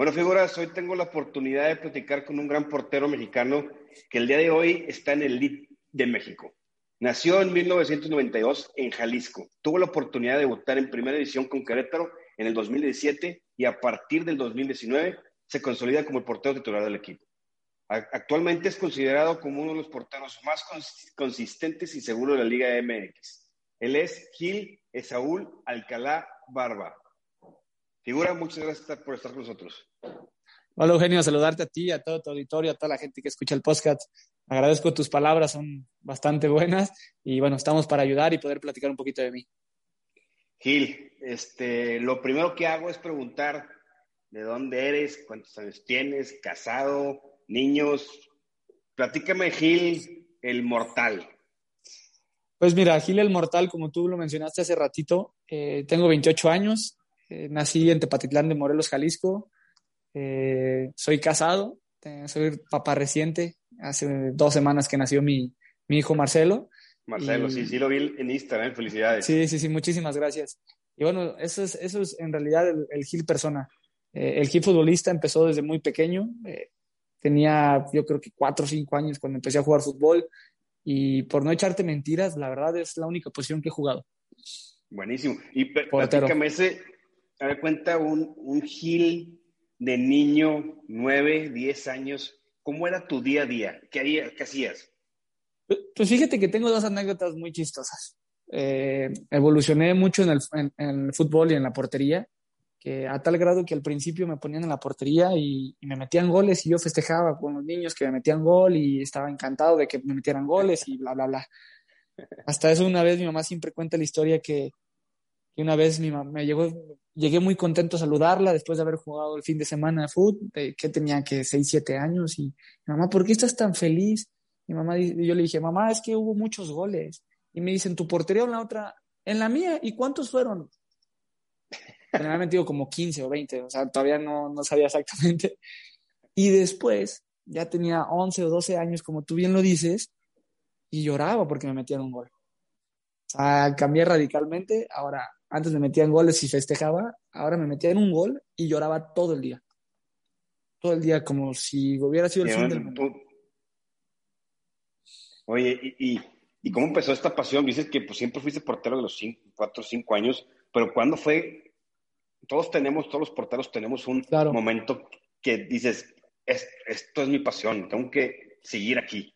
Bueno, figuras, hoy tengo la oportunidad de platicar con un gran portero mexicano que el día de hoy está en el lead de México. Nació en 1992 en Jalisco. Tuvo la oportunidad de debutar en primera división con Querétaro en el 2017 y a partir del 2019 se consolida como el portero titular del equipo. Actualmente es considerado como uno de los porteros más consistentes y seguros de la Liga MX. Él es Gil Esaúl Alcalá Barba. Figura, muchas gracias por estar con nosotros. Hola Eugenio, saludarte a ti, a todo tu auditorio, a toda la gente que escucha el podcast. Agradezco tus palabras, son bastante buenas y bueno, estamos para ayudar y poder platicar un poquito de mí. Gil, este, lo primero que hago es preguntar de dónde eres, cuántos años tienes, casado, niños. Platícame, Gil, el mortal. Pues mira, Gil el mortal, como tú lo mencionaste hace ratito, eh, tengo 28 años, eh, nací en Tepatitlán de Morelos, Jalisco. Eh, soy casado, eh, soy papá reciente. Hace dos semanas que nació mi, mi hijo Marcelo. Marcelo, sí, sí lo vi en Instagram, felicidades. Sí, sí, sí, muchísimas gracias. Y bueno, eso es, eso es en realidad el, Gil persona. el Gil futbolista empezó desde muy pequeño. tenía yo creo que cuatro o cinco años cuando empecé a jugar fútbol. Y por no echarte mentiras, la verdad es la única posición que he jugado. Buenísimo. Y platícame ese, a ver, cuenta un, un Gil de niño, nueve, diez años, ¿cómo era tu día a día? ¿Qué, qué hacías? Pues fíjate que tengo dos anécdotas muy chistosas. Eh, evolucioné mucho en el, en, el, fútbol y en la portería, que a tal grado que al principio me ponían en la portería y, y, me metían goles y yo festejaba con los niños que me metían gol y estaba encantado de que me metieran goles y bla, bla, bla. Hasta eso una vez mi mamá siempre cuenta la historia que, que una vez mi mamá me llegó, llegué muy contento a saludarla después de haber jugado el fin de semana de fútbol, que tenía que 6, 7 años, y mamá, ¿por qué estás tan feliz? Mi mamá, yo le dije, mamá, es que hubo muchos goles. Y me dicen, ¿tu portería o en la otra? En la mía, ¿y cuántos fueron? Generalmente digo como 15 o 20, o sea, todavía no, no sabía exactamente. Y después, ya tenía 11 o 12 años, como tú bien lo dices, y lloraba porque me metían un gol. O sea, cambié radicalmente. Ahora, antes me metía en goles y festejaba, ahora me metía en un gol y lloraba todo el día. Todo el día, como si hubiera sido el fin del mundo. Oye, ¿y, y, cómo empezó esta pasión? Dices que pues, siempre fuiste portero de los 4 o 5 años, pero ¿cuándo fue? Todos tenemos, todos los porteros tenemos un momento que dices, esto es mi pasión, tengo que seguir aquí.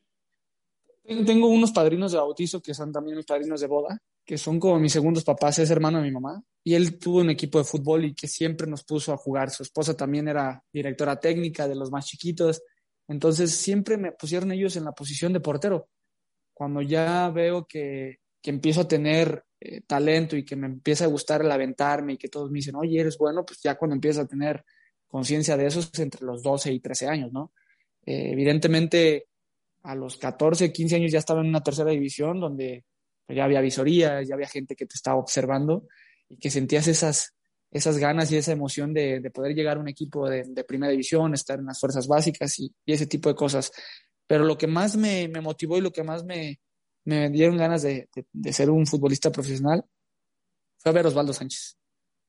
Tengo unos padrinos de bautizo que son también mis padrinos de boda que son como mis segundos papás, es hermano de mi mamá, y él tuvo un equipo de fútbol y que siempre nos puso a jugar. Su esposa también era directora técnica de los más chiquitos, entonces siempre me pusieron ellos en la posición de portero. Cuando ya veo que, que empiezo a tener eh, talento y que me empieza a gustar el aventarme y que todos me dicen, oye, eres bueno, pues ya cuando empiezas a tener conciencia de eso es entre los 12 y 13 años, ¿no? Eh, evidentemente, a los 14, 15 años ya estaba en una tercera división donde ya había visoría, ya había gente que te estaba observando y que sentías esas, esas ganas y esa emoción de, de poder llegar a un equipo de, de, primera división, estar en las fuerzas básicas y, y, ese tipo de cosas. Pero lo que más me, me motivó y lo que más me, me dieron ganas de, de, ser un futbolista profesional fue ver a Osvaldo Sánchez.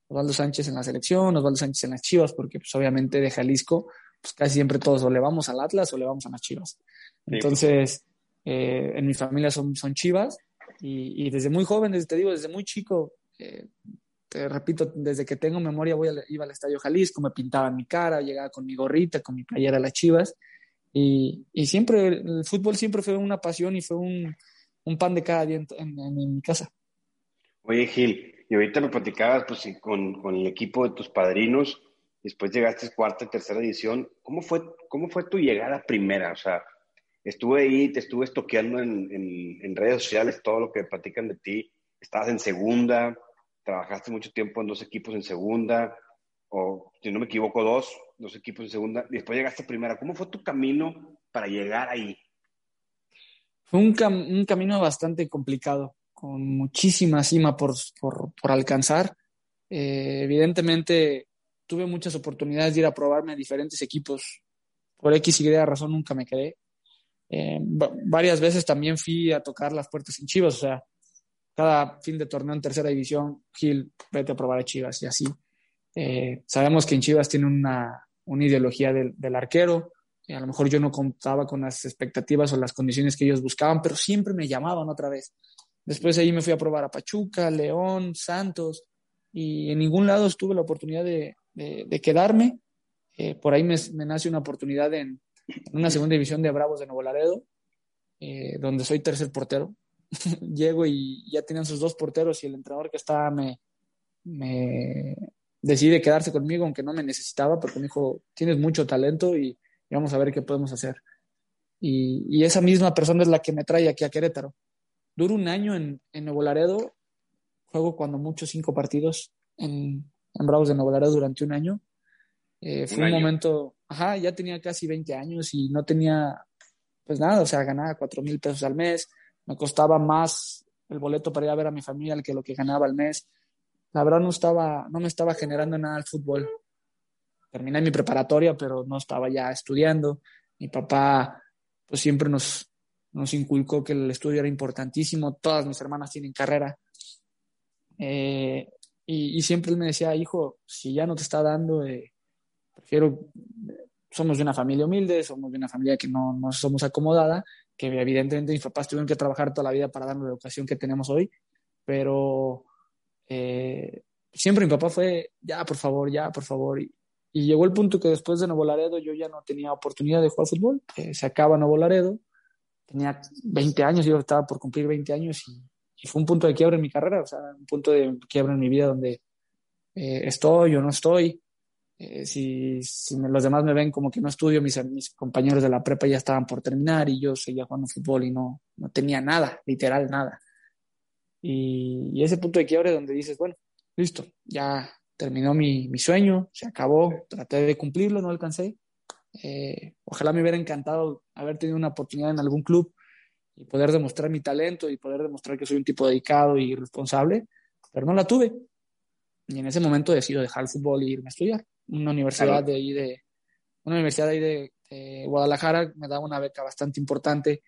Osvaldo Sánchez en la selección, Osvaldo Sánchez en las Chivas, porque pues obviamente de Jalisco, pues casi siempre todos o le vamos al Atlas o le vamos a las Chivas. Entonces, eh, en mi familia son, son Chivas y, desde muy joven, desde, te digo, desde muy chico, eh, te repito, desde que tengo memoria voy iba al Estadio Jalisco, me pintaban mi cara, llegaba con mi gorrita, con mi playera a las chivas. Y, y siempre, el fútbol siempre fue una pasión y fue un, un pan de cada día en, en, mi casa. Oye, Gil, y ahorita me platicabas pues, con, con, el equipo de tus padrinos, después llegaste a cuarta y tercera edición. ¿Cómo fue, ¿Cómo fue tu llegada primera? O sea, estuve ahí, te estuve estoqueando en, en, redes sociales, todo lo que platican de ti. Estabas en segunda, trabajaste mucho tiempo en dos equipos en segunda, o si no me equivoco, dos, dos equipos en segunda, y después llegaste a primera. ¿Cómo fue tu camino para llegar ahí? Fue un, un camino bastante complicado, con muchísima cima por, por, por alcanzar. Eh, evidentemente, tuve muchas oportunidades de ir a probarme a diferentes equipos. Por X y Y razón nunca me quedé. Eh, varias veces también fui a tocar las puertas en Chivas, o sea, cada fin de torneo en tercera división, Gil, vete a probar a Chivas y así. Eh, sabemos que en Chivas tiene una, una ideología del, del arquero, a lo mejor yo no contaba con las expectativas o las condiciones que ellos buscaban, pero siempre me llamaban otra vez. Después ahí me fui a probar a Pachuca, León, Santos, y en ningún lado tuve la oportunidad de, de, quedarme. Eh, por ahí me, me, nace una oportunidad en, en, una segunda división de Bravos de Nuevo Laredo, eh, donde soy tercer portero. Llego y ya tenían sus dos porteros y el entrenador que estaba me, me decide quedarse conmigo, aunque no me necesitaba, porque me dijo, tienes mucho talento y y vamos a ver qué podemos hacer. Y, esa misma persona es la que me trae aquí a Querétaro. Duro un año en, en Nuevo Laredo, juego cuando mucho cinco partidos en, en Bravos de Nuevo Laredo durante un año. Eh, fue un, momento, ajá, ya tenía casi 20 años y no tenía, pues nada, o sea, ganaba cuatro mil pesos al mes, me costaba más el boleto para ir a ver a mi familia que lo que ganaba al mes. La verdad no estaba, no me estaba generando nada el fútbol terminé mi preparatoria, pero no estaba ya estudiando. Mi papá, pues siempre nos, nos inculcó que el estudio era importantísimo. Todas mis hermanas tienen carrera. Eh, y, siempre él me decía, hijo, si ya no te está dando, eh, prefiero, somos de una familia humilde, somos de una familia que no, no somos acomodada, que evidentemente mis papás tuvieron que trabajar toda la vida para darnos la educación que tenemos hoy, pero eh, siempre mi papá fue, ya, por favor, ya, por favor. Y llegó el punto que después de Nuevo Laredo yo ya no tenía oportunidad de jugar fútbol. se acaba Nuevo Laredo. Tenía 20 años, yo estaba por cumplir 20 años y, fue un punto de quiebra en mi carrera, o sea, un punto de quiebra en mi vida donde eh, estoy o no estoy. Eh, si, si los demás me ven como que no estudio, mis, compañeros de la prepa ya estaban por terminar y yo seguía jugando fútbol y no, no tenía nada, literal nada. Y, y ese punto de quiebre donde dices, bueno, listo, ya terminó mi, mi, sueño, se acabó, traté de cumplirlo, no alcancé. Eh, ojalá me hubiera encantado haber tenido una oportunidad en algún club y poder demostrar mi talento y poder demostrar que soy un tipo dedicado y responsable, pero no la tuve. Y en ese momento decido dejar el fútbol e irme a estudiar. Una universidad de ahí de, una universidad de, ahí de, Guadalajara me daba una beca bastante importante,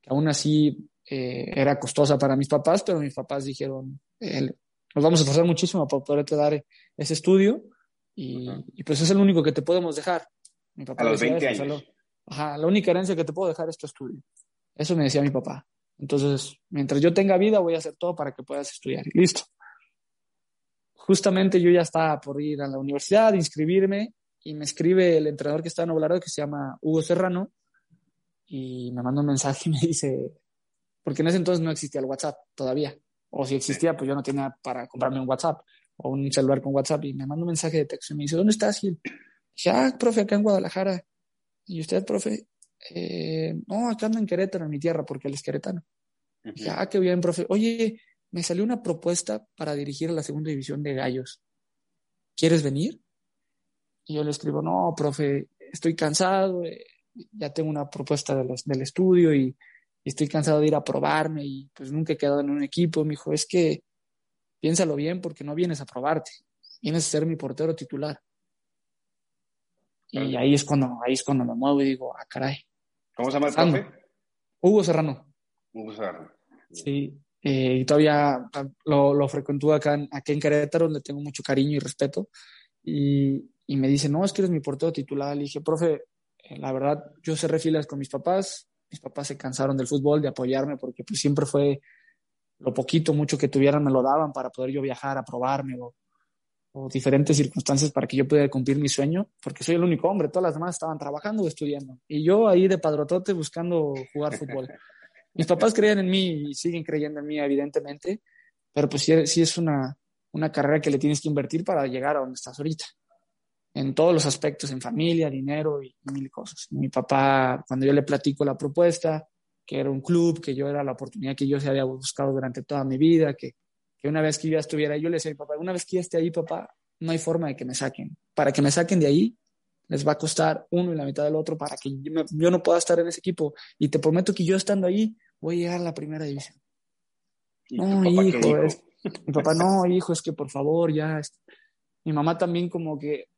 que aún así eh, era costosa para mis papás, pero mis papás dijeron, nos vamos a esforzar muchísimo para poderte dar ese estudio y, pues es el único que te podemos dejar. Mi papá a los 20 años. ajá, la única herencia que te puedo dejar es tu estudio. Eso me decía mi papá. Entonces, mientras yo tenga vida, voy a hacer todo para que puedas estudiar. listo. Justamente yo ya estaba por ir a la universidad, inscribirme, y me escribe el entrenador que está en Oblarado, que se llama Hugo Serrano, y me manda un mensaje y me dice, porque en ese entonces no existía el WhatsApp todavía. O si existía, pues yo no tenía para comprarme un WhatsApp o un celular con WhatsApp y me manda un mensaje de texto y me dice, ¿dónde estás, Gil? dije, ah, profe, acá en Guadalajara. ¿Y usted, profe? Eh, no, acá ando en Querétaro, en mi tierra, porque él es queretano. dije, ah, qué bien, profe. Oye, me salió una propuesta para dirigir a la segunda división de Gallos. ¿Quieres venir? Y yo le escribo, no, profe, estoy cansado, eh, ya tengo una propuesta del estudio y y estoy cansado de ir a probarme y pues nunca he quedado en un equipo. Me dijo, es que piénsalo bien porque no vienes a probarte, vienes a ser mi portero titular. Y ahí es cuando, ahí es cuando me muevo y digo, ah, caray. ¿Cómo se llama el profe? Hugo Serrano. Hugo Serrano. Sí, eh, y todavía lo, lo frecuentó acá, aquí en Querétaro, donde tengo mucho cariño y respeto. Y, y me dice, no, es que eres mi portero titular. Le dije, profe, eh, la verdad, yo cerré filas con mis papás, mis papás se cansaron del fútbol, de apoyarme, porque pues siempre fue lo poquito, mucho que tuvieran, me lo daban para poder yo viajar, a probarme o, diferentes circunstancias para que yo pudiera cumplir mi sueño, porque soy el único hombre, todas las demás estaban trabajando o estudiando. Y yo ahí de padrotote buscando jugar fútbol. Mis papás creían en mí y siguen creyendo en mí, evidentemente, pero pues sí, es una, una carrera que le tienes que invertir para llegar a donde estás ahorita. en todos los aspectos, en familia, dinero y, mil cosas. Mi papá, cuando yo le platico la propuesta, que era un club, que yo era la oportunidad que yo se había buscado durante toda mi vida, que, que una vez que ya estuviera ahí, yo le decía a mi papá, una vez que ya esté ahí, papá, no hay forma de que me saquen. Para que me saquen de ahí, les va a costar uno y la mitad del otro para que yo, no pueda estar en ese equipo. Y te prometo que yo estando ahí, voy a llegar a la primera división. No, hijo, es, mi papá, no, hijo, es que por favor, ya. Mi mamá también como que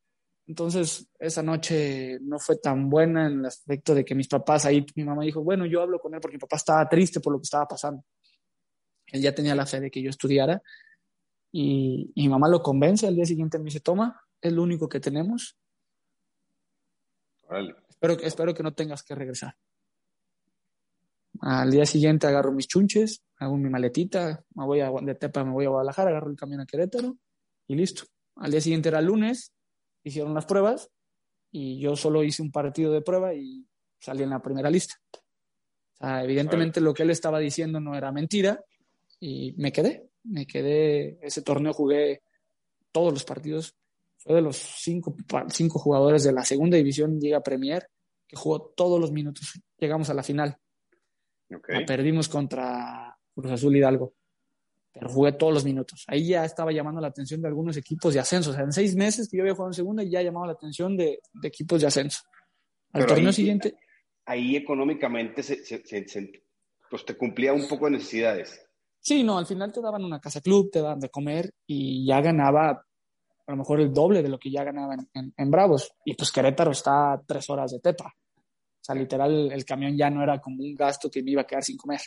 entonces, esa noche no fue tan buena en el aspecto de que mis papás ahí, mi mamá dijo, bueno, yo hablo con él porque mi papá estaba triste por lo que estaba pasando. Él ya tenía la fe de que yo estudiara y, mi mamá lo convence. Al día siguiente me dice, toma, es lo único que tenemos. Espero, espero que no tengas que regresar. Al día siguiente agarro mis chunches, hago mi maletita, me voy a, de Tepa me voy a Guadalajara, agarro el camión a Querétaro y listo. Al día siguiente era lunes, hicieron las pruebas y yo solo hice un partido de prueba y salí en la primera lista. Evidentemente lo que él estaba diciendo no era mentira y me quedé, me quedé, ese torneo jugué todos los partidos, fue de los cinco, cinco jugadores de la segunda división, llega Premier, que jugó todos los minutos, llegamos a la final. Perdimos contra Cruz Azul Hidalgo pero jugué todos los minutos. Ahí ya estaba llamando la atención de algunos equipos de ascenso. O sea, en seis meses que yo había jugado en segunda, ya llamaba la atención de, de equipos de ascenso. Al torneo siguiente. Ahí económicamente se, se, pues te cumplía un poco de necesidades. Sí, no, al final te daban una casa club, te daban de comer y ya ganaba a lo mejor el doble de lo que ya ganaba en, en, Bravos. Y pues Querétaro está a tres horas de Tepa. O sea, literal, el camión ya no era como un gasto que me iba a quedar sin comer.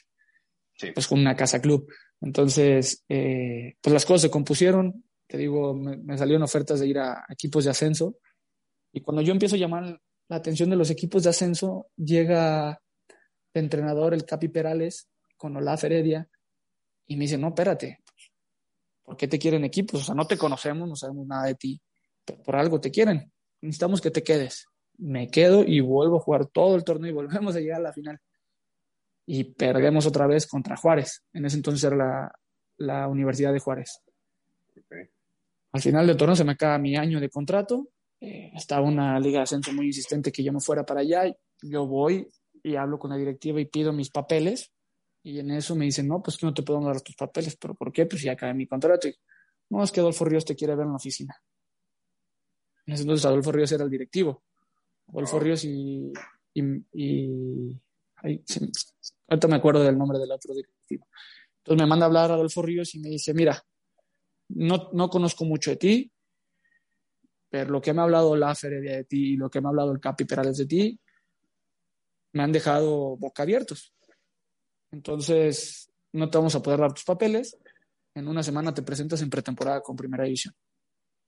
Sí. Pues con una casa club. Entonces, eh, pues las cosas se compusieron, te digo, me, salieron ofertas de ir a, equipos de ascenso y cuando yo empiezo a llamar la atención de los equipos de ascenso, llega el entrenador, el Capi Perales, con Olaf Heredia y me dice, no, espérate, ¿por qué te quieren equipos? O sea, no te conocemos, no sabemos nada de ti, pero por algo te quieren, necesitamos que te quedes. Me quedo y vuelvo a jugar todo el torneo y volvemos a llegar a la final y perdemos otra vez contra Juárez. En ese entonces era la, la Universidad de Juárez. Al final del torneo se me acaba mi año de contrato. Eh, estaba una liga de ascenso muy insistente que yo no fuera para allá. Yo voy y hablo con la directiva y pido mis papeles. Y en eso me dicen, no, pues que no te puedo dar tus papeles. ¿Pero por qué? Pues ya acabé mi contrato. Y, no, es que Adolfo Ríos te quiere ver en la oficina. En ese entonces Adolfo Ríos era el directivo. Adolfo Ríos y, y ahorita me acuerdo del nombre del otro directivo. Entonces me manda a hablar Adolfo Ríos y me dice, mira, no, no conozco mucho de ti, pero lo que me ha hablado la Feria de ti y lo que me ha hablado el Capi Perales de ti, me han dejado boca abiertos. Entonces, no te vamos a poder dar tus papeles. En una semana te presentas en pretemporada con primera división.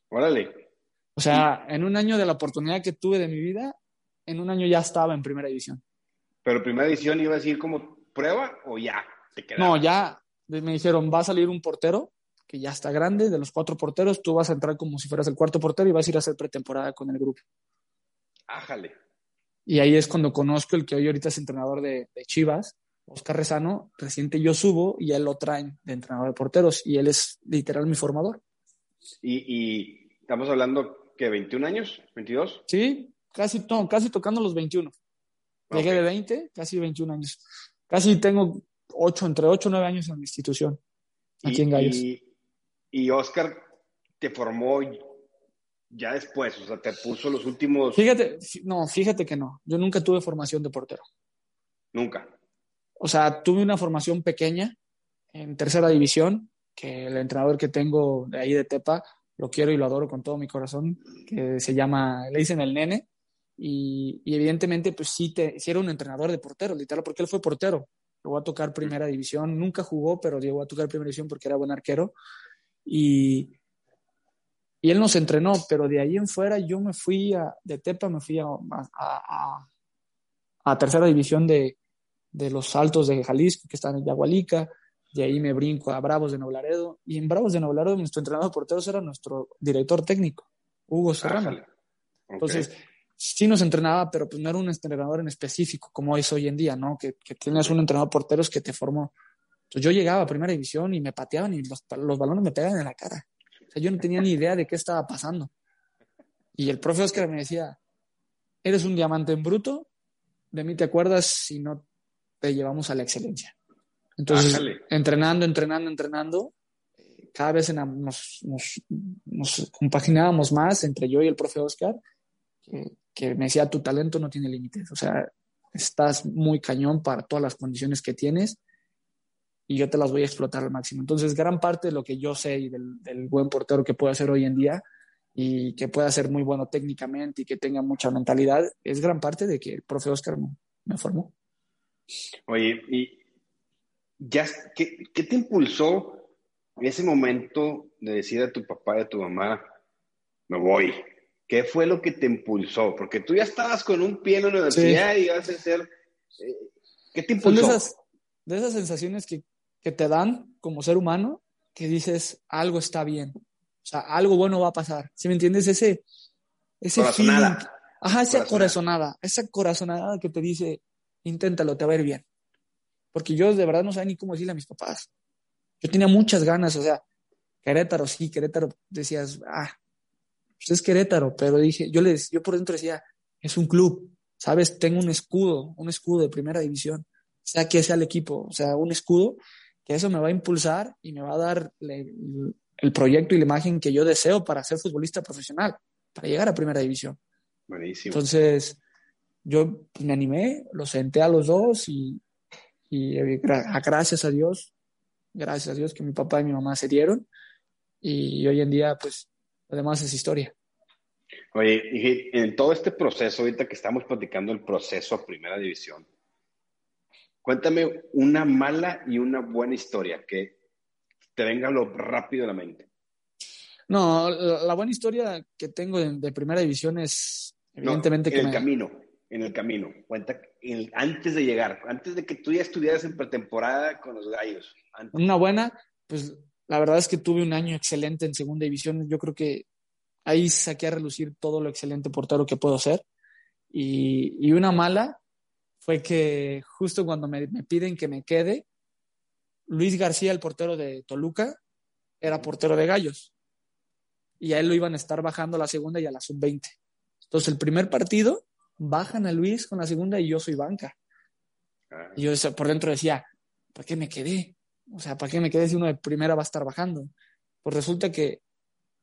Órale. O sea, en un año de la oportunidad que tuve de mi vida, en un año ya estaba en primera división. Pero primera edición iba a decir como prueba o ya te No, ya me dijeron, va a salir un portero que ya está grande, de los cuatro porteros, tú vas a entrar como si fueras el cuarto portero y vas a ir a hacer pretemporada con el grupo. Ájale. Y ahí es cuando conozco el que hoy ahorita es entrenador de, Chivas, Oscar Rezano, reciente yo subo y él lo traen de entrenador de porteros y él es literal mi formador. ¿Y, estamos hablando que 21 años? ¿22? Sí, casi, casi tocando los 21. Llegué de 20, casi 21 años. Casi tengo 8, entre 8 y 9 años en la institución, aquí en Gallos. Y, Oscar te formó ya después, o sea, te puso los últimos... Fíjate, no, fíjate que no. Yo nunca tuve formación de portero. Nunca. O sea, tuve una formación pequeña en tercera división, que el entrenador que tengo de ahí de Tepa, lo quiero y lo adoro con todo mi corazón, que se llama, le dicen el nene, y, evidentemente, pues sí, te, era un entrenador de portero, literal, porque él fue portero. Llegó a tocar primera división, nunca jugó, pero llegó a tocar primera división porque era buen arquero. Y, y él nos entrenó, pero de ahí en fuera yo me fui a, de Tepa, me fui a, a, a tercera división de, de, los Altos de Jalisco, que están en Yagualica. De ahí me brinco a Bravos de Noblaredo. Y en Bravos de Noblaredo, nuestro entrenador de porteros era nuestro director técnico, Hugo Serrano. Entonces, sí nos entrenaba, pero pues no era un entrenador en específico como es hoy en día, ¿no? Que, que tienes un entrenador porteros que te formó. Entonces yo llegaba a primera división y me pateaban y los, los balones me pegaban en la cara. O sea, yo no tenía ni idea de qué estaba pasando. Y el profe Oscar me decía, eres un diamante en bruto, de mí te acuerdas si no te llevamos a la excelencia. Entonces, entrenando, entrenando, entrenando, cada vez nos, nos, compaginábamos más entre yo y el profe Oscar, que, me decía, tu talento no tiene límites, o sea, estás muy cañón para todas las condiciones que tienes y yo te las voy a explotar al máximo. Entonces, gran parte de lo que yo sé y del, del buen portero que puedo hacer hoy en día y que pueda ser muy bueno técnicamente y que tenga mucha mentalidad, es gran parte de que el profe Oscar me, formó. Oye, ¿y ya, qué, qué te impulsó en ese momento de decir a tu papá y a tu mamá, me voy? ¿Qué fue lo que te impulsó? Porque tú ya estabas con un pie en la universidad y ibas a ser... Eh, ¿Qué te impulsó? de esas, de esas sensaciones que, que te dan como ser humano, que dices, algo está bien o sea, algo bueno va a pasar. ¿Sí me entiendes? Ese, ese corazonada. Feeling, ajá, esa corazonada. esa corazonada que te dice, inténtalo, te va a ir bien. Porque yo de verdad no sabía ni cómo decirle a mis papás. Yo tenía muchas ganas, o sea, Querétaro, sí, Querétaro, decías, ah, pues es Querétaro, pero dije, yo les, yo por dentro decía, es un club, ¿sabes? Tengo un escudo, un escudo de primera división, sea que sea el equipo, o sea, un escudo que eso me va a impulsar y me va a dar el proyecto y la imagen que yo deseo para ser futbolista profesional, para llegar a primera división. Buenísimo. Entonces, yo me animé, lo senté a los dos y, y gracias a Dios, gracias a Dios que mi papá y mi mamá se dieron y hoy en día, pues, además es historia. Oye, en todo este proceso, ahorita que estamos platicando el proceso a primera división, cuéntame una mala y una buena historia que te venga lo rápido a la mente. No, la, buena historia que tengo de, primera división es evidentemente en que el camino, en el camino. Cuenta antes de llegar, antes de que tú ya estuvieras en pretemporada con los gallos. Una buena, pues la verdad es que tuve un año excelente en segunda división. Yo creo que ahí saqué a relucir todo lo excelente portero que puedo ser. Y, una mala fue que justo cuando me piden que me quede, Luis García, el portero de Toluca, era portero de Gallos. Y a él lo iban a estar bajando a la segunda y a la sub-20. Entonces, el primer partido, bajan a Luis con la segunda y yo soy banca. Ah. Y yo por dentro decía, ¿para qué me quedé? O sea, ¿para qué me quedé si uno de primera va a estar bajando? Pues resulta que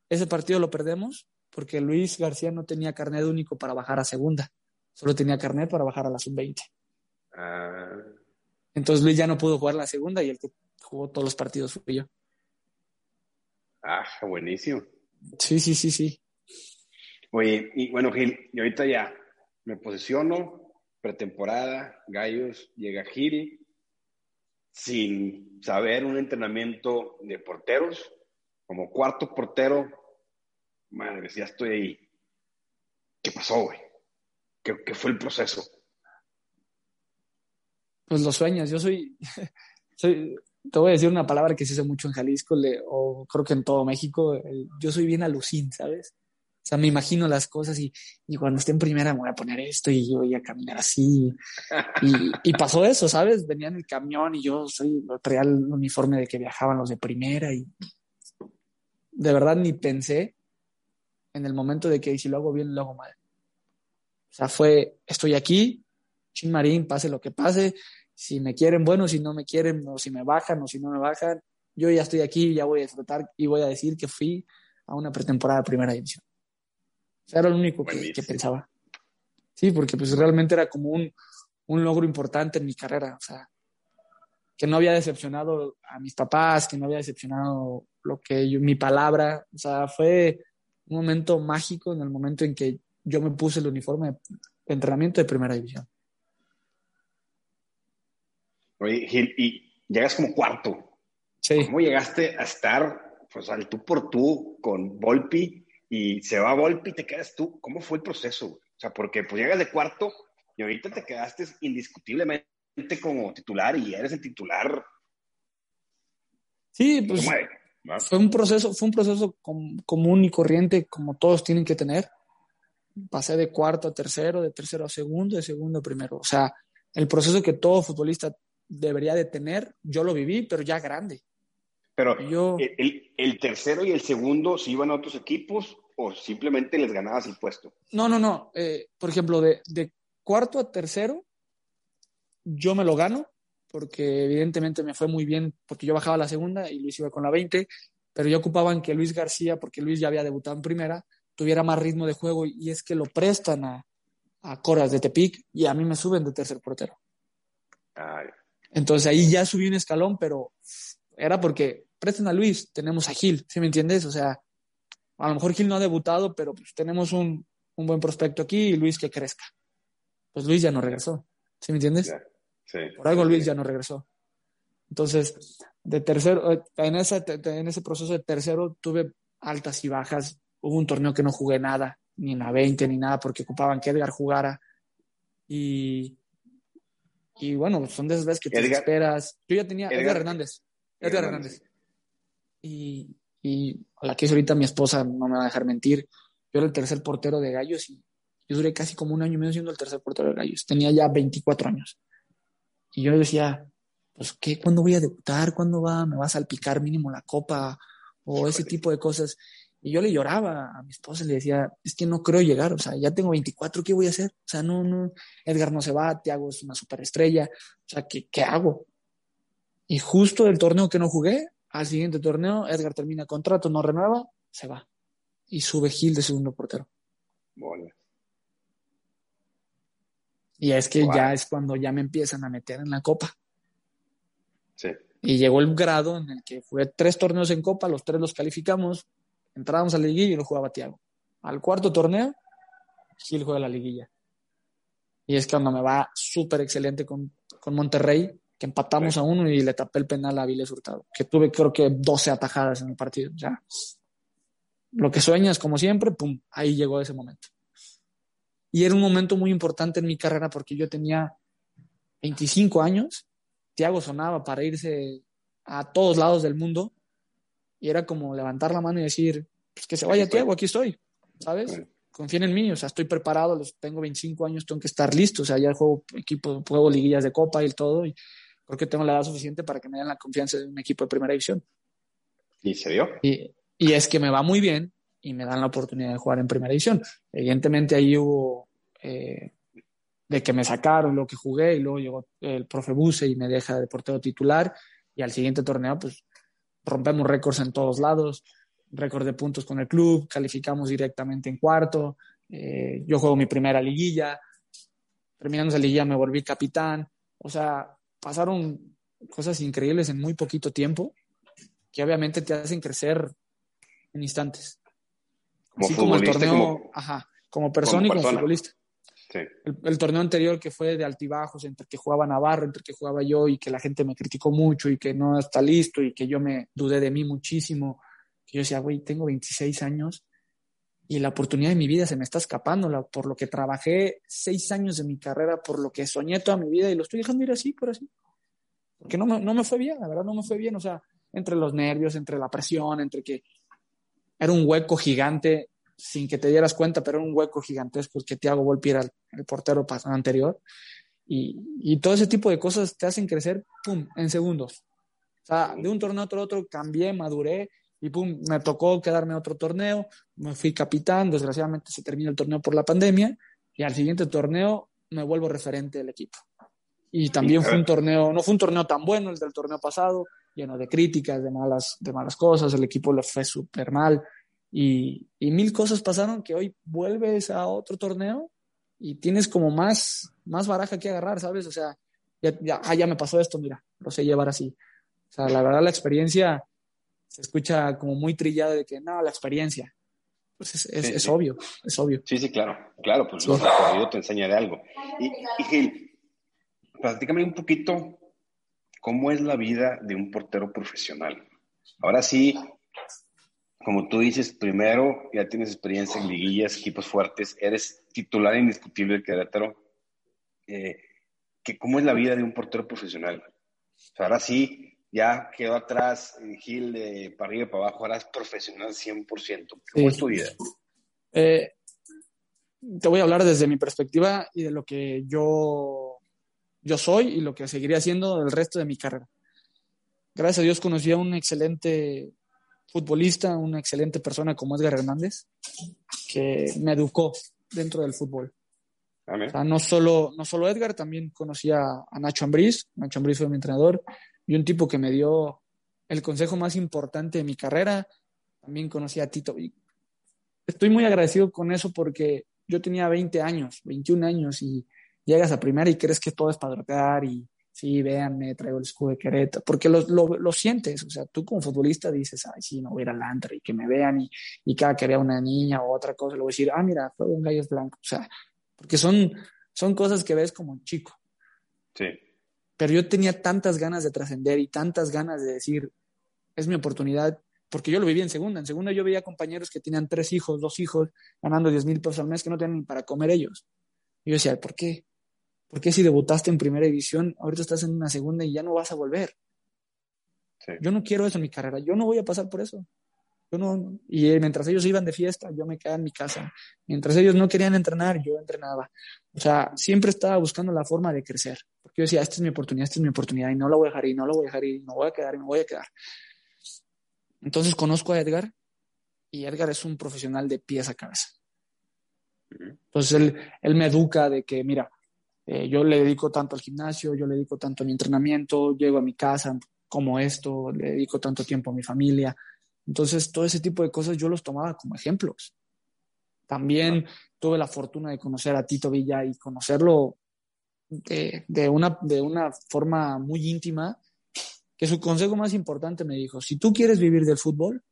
ese partido lo perdemos porque Luis García no tenía carnet único para bajar a segunda. Solo tenía carnet para bajar a la sub-20. Ah. Entonces Luis ya no pudo jugar la segunda y el que jugó todos los partidos fui yo. Ah, buenísimo. Sí, sí, sí, sí. Oye, y bueno, Gil, y ahorita ya me posiciono, pretemporada, Gallos, llega Gil, sin saber un entrenamiento de porteros, como cuarto portero, madre, ya estoy ahí. ¿Qué pasó, güey? ¿Qué, ¿Qué, fue el proceso? pues los sueños. Yo soy, soy, te voy a decir una palabra que se usa mucho en Jalisco, o creo que en todo México, yo soy bien alucín, ¿sabes? O sea, me imagino las cosas y, y, cuando esté en primera me voy a poner esto y yo voy a caminar así. Y, y pasó eso, ¿sabes? Venía en el camión y yo soy, traía el uniforme de que viajaban los de primera y de verdad ni pensé en el momento de que si lo hago bien, lo hago mal. O sea, fue, estoy aquí, Chin Marín, pase lo que pase, si me quieren, bueno, si no me quieren, o si me bajan, o si no me bajan, yo ya estoy aquí, ya voy a disfrutar y voy a decir que fui a una pretemporada de primera división. O sea, era lo único que, pensaba. Sí, porque pues realmente era como un, un logro importante en mi carrera, o sea, que no había decepcionado a mis papás, que no había decepcionado lo que yo, mi palabra, o sea, fue un momento mágico en el momento en que yo me puse el uniforme de entrenamiento de primera división. Oye, Gil, y llegas como cuarto. Sí. ¿Cómo llegaste a estar pues, al tú por tú con Volpi y se va Volpi y te quedas tú? ¿Cómo fue el proceso? O sea, porque pues llegas de cuarto y ahorita te quedaste indiscutiblemente como titular y eres el titular. Sí, pues fue un proceso, fue un proceso común y corriente como todos tienen que tener. Pasé de cuarto a tercero, de tercero a segundo, de segundo a primero. O sea, el proceso que todo futbolista debería de tener. Yo lo viví, pero ya grande. Pero yo, el, tercero y el segundo, ¿se iban a otros equipos o simplemente les ganabas el puesto? No, no, no. Eh, por ejemplo, de, de cuarto a tercero, yo me lo gano, porque evidentemente me fue muy bien, porque yo bajaba la segunda y Luis iba con la 20, pero yo ocupaban que Luis García, porque Luis ya había debutado en primera, tuviera más ritmo de juego y es que lo prestan a, a Coras de Tepic y a mí me suben de tercer portero. Entonces ahí ya subí un escalón, pero era porque prestan a Luis, tenemos a Gil, ¿sí me entiendes? O sea, a lo mejor Gil no ha debutado, pero pues tenemos un, un buen prospecto aquí y Luis que crezca. Pues Luis ya no regresó, ¿sí me entiendes? Sí. Por algo Luis ya no regresó. Entonces, de tercero, eh, en, ese, en ese proceso de tercero tuve altas y bajas. Hubo un torneo que no jugué nada, ni en la 20 ni nada, porque ocupaban que Edgar jugara. Y, y bueno, son de esas veces que te esperas. Yo ya tenía Edgar, Hernández. Edgar Hernández. Y, y la que es ahorita mi esposa, no me va a dejar mentir. Yo era el tercer portero de Gallos y yo duré casi como un año y medio siendo el tercer portero de Gallos. Tenía ya 24 años. Y yo decía, pues, ¿qué? ¿Cuándo voy a debutar? ¿Cuándo va, me va a salpicar mínimo la copa? O ese tipo de cosas. Y yo le lloraba a mi esposa, le decía, es que no creo llegar, o sea, ya tengo 24, ¿qué voy a hacer? O sea, no, no, Edgar no se va, Tiago es una superestrella, o sea, ¿qué, ¿qué hago? Y justo el torneo que no jugué, al siguiente torneo, Edgar termina contrato, no renueva, se va. Y sube Gil de segundo portero. Y es que ya es cuando ya me empiezan a meter en la copa. Y llegó el grado en el que fue tres torneos en copa, los tres los calificamos, entrábamos a la liguilla y lo jugaba Tiago. Al cuarto torneo, Gil juega la liguilla. Y es cuando me va súper excelente con, con, Monterrey, que empatamos a uno y le tapé el penal a Viles Hurtado, que tuve creo que 12 atajadas en el partido. Ya. Lo que sueñas, como siempre, pum, ahí llegó ese momento. Y era un momento muy importante en mi carrera porque yo tenía 25 años Tiago sonaba para irse a todos lados del mundo y era como levantar la mano y decir, pues que se vaya Tiago, aquí estoy, ¿sabes? Confíen en mí, o sea, estoy preparado, los, tengo 25 años, tengo que estar listo, o sea, ya juego equipo, juego liguillas de copa y todo, y creo que tengo la edad suficiente para que me den la confianza de un equipo de primera división. ¿Y se dio? Y, y es que me va muy bien y me dan la oportunidad de jugar en primera división. Evidentemente ahí hubo eh, de que me sacaron lo que jugué y luego llegó el profe Buse y me deja de portero titular y al siguiente torneo pues rompemos récords en todos lados, récord de puntos con el club, calificamos directamente en cuarto, eh, yo juego mi primera liguilla, terminando esa liguilla me volví capitán, o sea, pasaron cosas increíbles en muy poquito tiempo que obviamente te hacen crecer en instantes. Como Así como el torneo, como, ajá, como persona y como futbolista. El, torneo anterior que fue de altibajos, entre que jugaba Navarro, entre que jugaba yo y que la gente me criticó mucho y que no está listo y que yo me dudé de mí muchísimo. Que yo decía, güey, tengo 26 años y la oportunidad de mi vida se me está escapando por lo que trabajé seis años de mi carrera, por lo que soñé toda mi vida y lo estoy dejando ir así, por así. Porque no me, no me fue bien, la verdad no me fue bien. O sea, entre los nervios, entre la presión, entre que era un hueco gigante sin que te dieras cuenta, pero era un hueco gigantesco que Thiago Volpi era el, portero anterior. Y, y, todo ese tipo de cosas te hacen crecer, pum, en segundos. O sea, de un torneo a otro, otro cambié, maduré y pum, me tocó quedarme otro torneo, me fui capitán, desgraciadamente se terminó el torneo por la pandemia y al siguiente torneo me vuelvo referente del equipo. Y también fue un torneo, no fue un torneo tan bueno el del torneo pasado, lleno de críticas, de malas, de malas cosas, el equipo le fue súper mal, y, mil cosas pasaron que hoy vuelves a otro torneo y tienes como más, más baraja que agarrar, ¿sabes? O sea, ya, ya, ah, ya me pasó esto, mira, lo sé llevar así. O sea, la verdad la experiencia se escucha como muy trillada de que, no, la experiencia. Pues es, es, obvio, es obvio. Sí, sí, claro, claro, pues lo recorrido te enseña de algo. Y, y Gil, platícame un poquito cómo es la vida de un portero profesional. Ahora sí, como tú dices, primero ya tienes experiencia en liguillas, equipos fuertes, eres titular indiscutible del Querétaro. Eh, que ¿Cómo es la vida de un portero profesional? ahora sí, ya quedó atrás Gil de para arriba y para abajo, ahora es profesional 100%. ¿Cómo es tu vida? Eh, te voy a hablar desde mi perspectiva y de lo que yo, yo soy y lo que seguiría haciendo el resto de mi carrera. Gracias a Dios conocí a un excelente futbolista, una excelente persona como Edgar Hernández, que me educó dentro del fútbol. O sea, no solo, no solo Edgar, también conocía a Nacho Ambriz, Nacho Ambriz fue mi entrenador, y un tipo que me dio el consejo más importante de mi carrera, también conocí a Tito. Y estoy muy agradecido con eso porque yo tenía 20 años, 21 años, y llegas a primera y crees que todo es para y sí, véanme, traigo el escudo de Querétaro, porque lo, lo, sientes, o sea, tú como futbolista dices, ay, sí, no voy a ir al Antra y que me vean y, y cada que vea una niña o otra cosa, le voy a decir, ah, mira, fue un gallo blanco, o sea, porque son, son cosas que ves como chico. Sí. Pero yo tenía tantas ganas de trascender y tantas ganas de decir, es mi oportunidad, porque yo lo viví en segunda. En segunda yo veía compañeros que tenían tres hijos, dos hijos, ganando 10 mil pesos al mes que no tenían ni para comer ellos. Y yo decía, ¿por qué? ¿Por qué si debutaste en primera división, ahorita estás en una segunda y ya no vas a volver? Yo no quiero eso en mi carrera, yo no voy a pasar por eso. Yo no, y mientras ellos iban de fiesta, yo me quedaba en mi casa. Mientras ellos no querían entrenar, yo entrenaba. O sea, siempre estaba buscando la forma de crecer. Porque yo decía, esta es mi oportunidad, esta es mi oportunidad, y no la voy a dejar y no la voy a dejar y no voy a quedar y me voy a quedar. Entonces conozco a Edgar y Edgar es un profesional de pies a cabeza. Entonces él, él me educa de que, mira, eh, yo le dedico tanto al gimnasio, yo le dedico tanto a mi entrenamiento, llego a mi casa como esto, le dedico tanto tiempo a mi familia. Entonces, todo ese tipo de cosas yo los tomaba como ejemplos. También tuve la fortuna de conocer a Tito Villa y conocerlo de, de, una, de una forma muy íntima, que su consejo más importante me dijo, si tú quieres vivir del fútbol,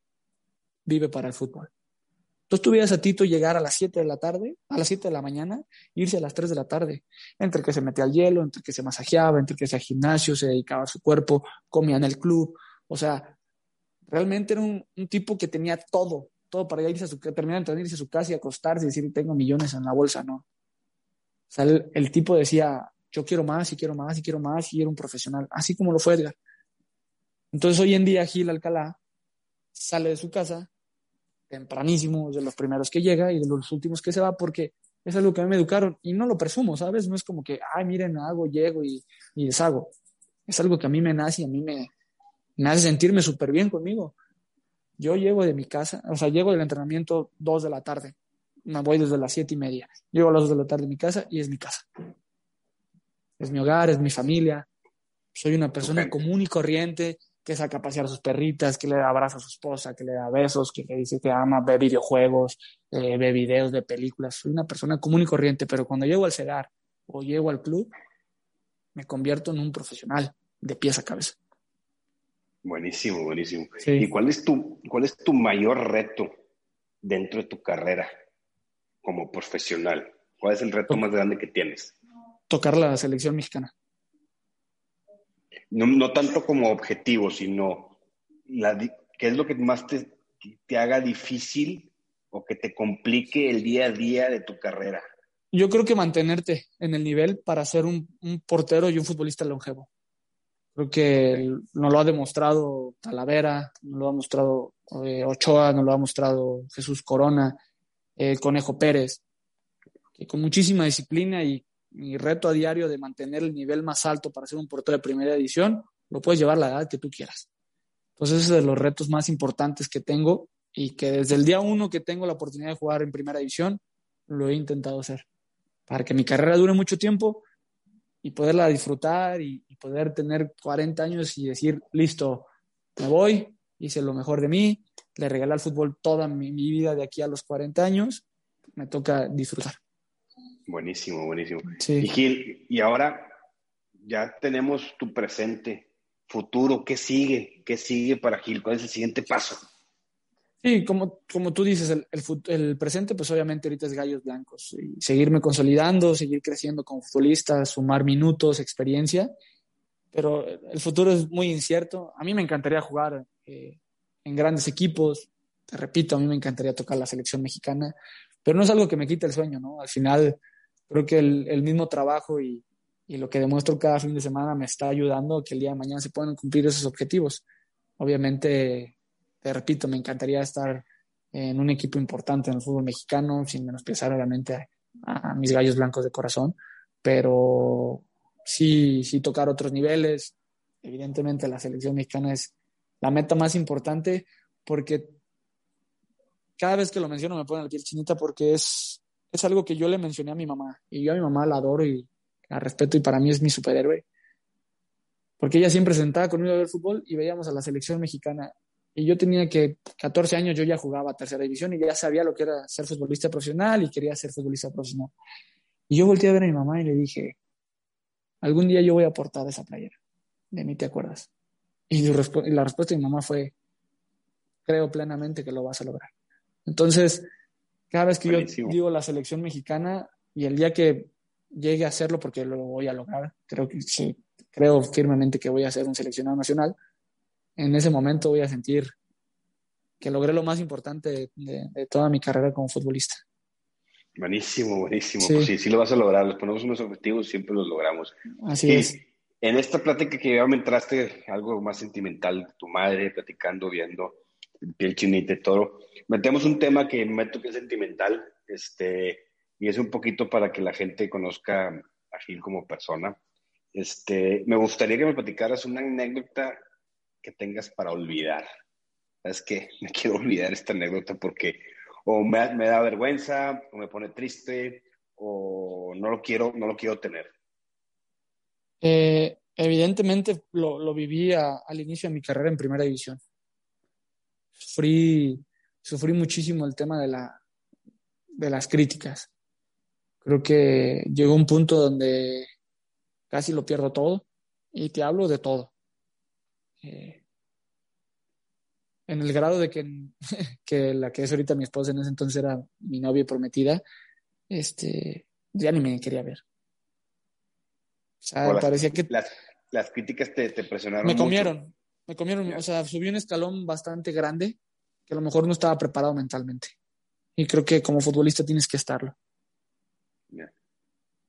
vive para el fútbol. Entonces tú veías a Tito llegar a las 7 de la tarde, a las 7 de la mañana, irse a las 3 de la tarde, entre que se metía al hielo, entre que se masajeaba, entre que se al gimnasio, se dedicaba a su cuerpo, comía en el club. O sea, realmente era un, tipo que tenía todo, todo para irse a su terminar de irse a su casa y acostarse y decir, tengo millones en la bolsa, no. Sea, el, tipo decía, yo quiero más y quiero más y quiero más y era un profesional, así como lo fue Edgar. Entonces hoy en día Gil Alcalá sale de su casa tempranísimo, de los primeros que llega y de los últimos que se va, porque es algo que a mí me educaron y no lo presumo, ¿sabes? No es como que, ay, miren, hago, llego y, y deshago. Es algo que a mí me nace y a mí me, me hace sentirme súper bien conmigo. Yo llego de mi casa, o sea, llego del entrenamiento dos de la tarde. Me voy desde las siete y media. Llego a las dos de la tarde a mi casa y es mi casa. Es mi hogar, es mi familia. Soy una persona común y corriente que saca a pasear a sus perritas, que le da abrazos a su esposa, que le da besos, que le dice que ama, ve videojuegos, eh, ve videos de películas. Soy una persona común y corriente, pero cuando llego al CEDAR o llego al club, me convierto en un profesional de pies a cabeza. Buenísimo, buenísimo. ¿Y cuál es, tu, cuál es tu mayor reto dentro de tu carrera como profesional? ¿Cuál es el reto más grande que tienes? Tocar la selección mexicana no, no tanto como objetivo, sino la, qué es lo que más te, te haga difícil o que te complique el día a día de tu carrera. Yo creo que mantenerte en el nivel para ser un, un portero y un futbolista longevo. Creo que nos lo ha demostrado Talavera, nos lo ha mostrado eh, Ochoa, nos lo ha mostrado Jesús Corona, eh, Conejo Pérez, que con muchísima disciplina y mi reto a diario de mantener el nivel más alto para ser un portero de primera edición, lo puedes llevar a la edad que tú quieras. Entonces, ese es de los retos más importantes que tengo y que desde el día uno que tengo la oportunidad de jugar en primera división, lo he intentado hacer. Para que mi carrera dure mucho tiempo y poderla disfrutar y, poder tener 40 años y decir, listo, me voy, hice lo mejor de mí, le regalé al fútbol toda mi, mi vida de aquí a los 40 años, me toca disfrutar. Buenísimo, buenísimo. Y Gil, y ahora ya tenemos tu presente, futuro, ¿qué sigue? ¿Qué sigue para Gil? ¿Cuál es el siguiente paso? Sí, como, como tú dices, el, el, presente, pues obviamente ahorita es gallos blancos. Y seguirme consolidando, seguir creciendo como futbolista, sumar minutos, experiencia. Pero el futuro es muy incierto. A mí me encantaría jugar eh, en grandes equipos. Te repito, a mí me encantaría tocar la selección mexicana. Pero no es algo que me quite el sueño, ¿no? Al final, creo que el, mismo trabajo y, lo que demuestro cada fin de semana me está ayudando a que el día de mañana se puedan cumplir esos objetivos. Obviamente, te repito, me encantaría estar en un equipo importante en el fútbol mexicano, sin menospreciar obviamente a, mis gallos blancos de corazón, pero sí, sí tocar otros niveles. Evidentemente la selección mexicana es la meta más importante porque cada vez que lo menciono me pone la piel chinita porque es, es algo que yo le mencioné a mi mamá y yo a mi mamá la adoro y la respeto y para mí es mi superhéroe. Porque ella siempre sentaba conmigo a ver fútbol y veíamos a la selección mexicana. Y yo tenía que 14 años, yo ya jugaba tercera división y ya sabía lo que era ser futbolista profesional y quería ser futbolista profesional. Y yo volteé a ver a mi mamá y le dije, algún día yo voy a aportar esa playera. De mí te acuerdas. Y, la respuesta de mi mamá fue, creo plenamente que lo vas a lograr. Entonces, cada vez que yo digo la selección mexicana y el día que llegue a hacerlo, porque lo voy a lograr, creo que sí, creo firmemente que voy a ser un seleccionado nacional, en ese momento voy a sentir que logré lo más importante de, toda mi carrera como futbolista. Buenísimo, buenísimo. Sí. Pues sí, sí lo vas a lograr. Les ponemos unos objetivos, siempre los logramos. Así es. En esta plática que ya me entraste algo más sentimental, tu madre platicando, viendo piel chinita y todo. Metemos un tema que meto que es sentimental, este, y es un poquito para que la gente conozca a Gil como persona. Este, me gustaría que me platicaras una anécdota que tengas para olvidar. Es que me quiero olvidar esta anécdota porque o me, da vergüenza, o me pone triste, o no lo quiero, no lo quiero tener. Eh, evidentemente lo, lo viví al inicio de mi carrera en primera división sufrí, sufrí muchísimo el tema de, la, de las críticas. Creo que llegó un punto donde casi lo pierdo todo y te hablo de todo. Eh, en el grado de que, que, la que es ahorita mi esposa en ese entonces era mi novia prometida, este, ya ni me quería ver. O sea, parecía que... Las, críticas te, te presionaron. Me comieron, me comieron, o sea, subí un escalón bastante grande que a lo mejor no estaba preparado mentalmente. Y creo que como futbolista tienes que estarlo.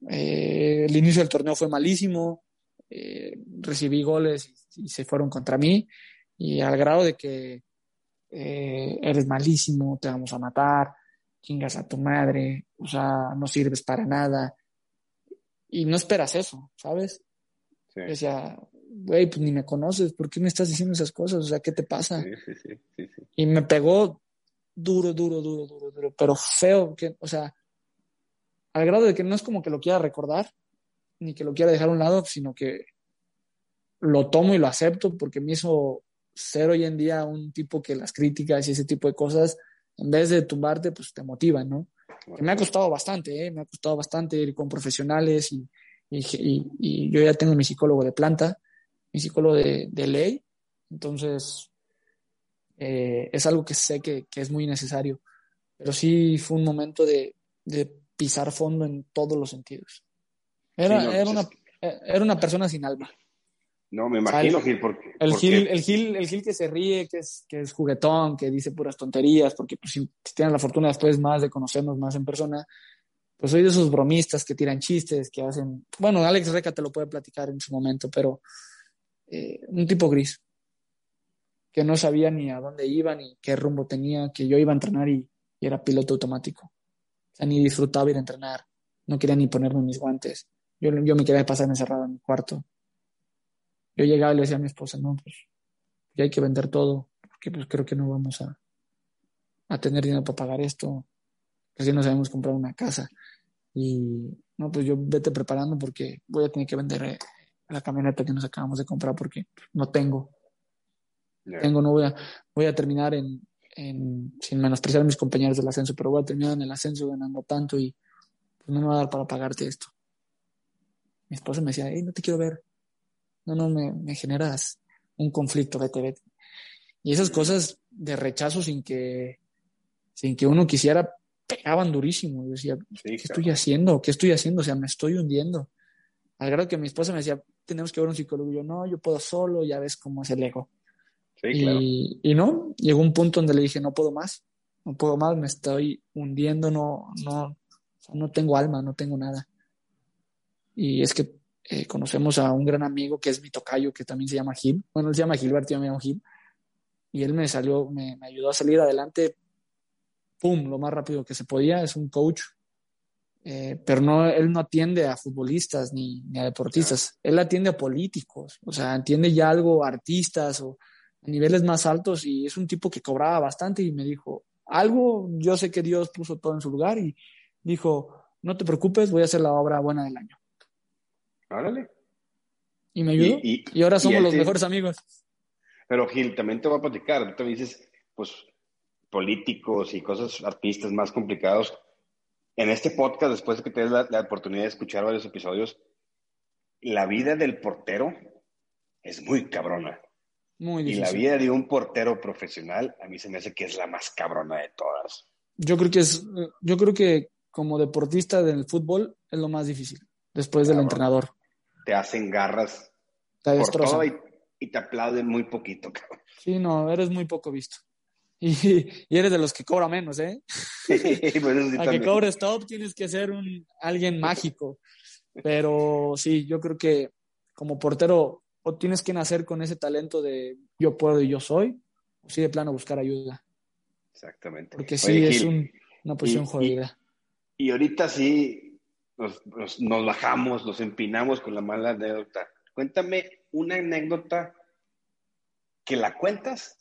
Eh, el inicio del torneo fue malísimo, eh, recibí goles y, se fueron contra mí, y al grado de que eh, eres malísimo, te vamos a matar, chingas a tu madre, o sea, no sirves para nada. Y no esperas eso, ¿sabes? Sí. Decía, güey, pues ni me conoces, ¿por qué me estás diciendo esas cosas? O sea, ¿qué te pasa? y me pegó duro, duro, duro, duro, duro, pero feo, que, o sea, al grado de que no es como que lo quiera recordar, ni que lo quiera dejar a un lado, sino que lo tomo y lo acepto porque me hizo ser hoy en día un tipo que las críticas y ese tipo de cosas, en vez de tumbarte, pues te motivan, ¿no? Que me ha costado bastante, ¿eh? me ha costado bastante ir con profesionales y, y, y, yo ya tengo mi psicólogo de planta mi psicólogo de, ley, entonces eh, es algo que sé que, es muy necesario, pero sí fue un momento de, pisar fondo en todos los sentidos. Era, era, una, era una persona sin alma. No, me imagino, Gil, porque... El, Gil, el, Gil, el Gil que se ríe, que es, que es juguetón, que dice puras tonterías, porque pues, si, tienen la fortuna después más de conocernos más en persona, pues soy de esos bromistas que tiran chistes, que hacen... Bueno, Alex Reca te lo puede platicar en su momento, pero eh, un tipo gris, que no sabía ni a dónde iba, ni qué rumbo tenía, que yo iba a entrenar y, era piloto automático. O sea, ni disfrutaba ir a entrenar, no quería ni ponerme mis guantes. Yo, yo me quería pasar encerrado en mi cuarto. Yo llegaba y le decía a mi esposa, no, pues ya hay que vender todo, porque pues creo que no vamos a, a tener dinero para pagar esto, si no sabemos comprar una casa. Y no, pues yo vete preparando porque voy a tener que vender eh, la camioneta que nos acabamos de comprar porque no tengo. Tengo, no voy a, voy a terminar en, sin menospreciar a mis compañeros del ascenso, pero voy a terminar en el ascenso ganando tanto y pues no me va a dar para pagarte esto. Mi esposa me decía, hey, no te quiero ver. No, no, me, me generas un conflicto, vete, vete. Y esas cosas de rechazo sin que, sin que uno quisiera, pegaban durísimo. Yo decía, ¿qué estoy haciendo? ¿Qué estoy haciendo? O sea, me estoy hundiendo. Al grado que mi esposa me decía, tenemos que ver un psicólogo. Y yo, no, yo puedo solo, ya ves cómo es el ego. y, y no, llegó un punto donde le dije, no puedo más, no puedo más, me estoy hundiendo, no, no, no tengo alma, no tengo nada. Y es que eh, conocemos a un gran amigo que es mi tocayo, que también se llama Gil. Bueno, él se llama Gilberto, yo me llamo Gil. Y él me salió, me, me ayudó a salir adelante, pum, lo más rápido que se podía. Es un coach eh, pero no, él no atiende a futbolistas ni, a deportistas, él atiende a políticos, o sea, atiende ya algo artistas o a niveles más altos y es un tipo que cobraba bastante y me dijo, algo, yo sé que Dios puso todo en su lugar y dijo, no te preocupes, voy a hacer la obra buena del año. Órale. Y me ayudó. Y, ahora somos los mejores amigos. Pero Gil, también te voy a platicar, tú me dices, pues, políticos y cosas, artistas más complicados. En este podcast, después de que te des la, oportunidad de escuchar varios episodios, la vida del portero es muy cabrona. Muy difícil. Y la vida de un portero profesional, a mí se me hace que es la más cabrona de todas. Yo creo que es, yo creo que como deportista del fútbol es lo más difícil, después del entrenador. Te hacen garras te por todo y, te aplauden muy poquito, cabrón. Sí, no, eres muy poco visto. Y, eres de los que cobra menos, ¿eh? pues A que cobres top tienes que ser un alguien mágico. Pero sí, yo creo que como portero o tienes que nacer con ese talento de yo puedo y yo soy, o sí de plano buscar ayuda. Exactamente. Porque sí es una posición jodida. Y, ahorita sí nos, nos, bajamos, nos empinamos con la mala anécdota. Cuéntame una anécdota que la cuentas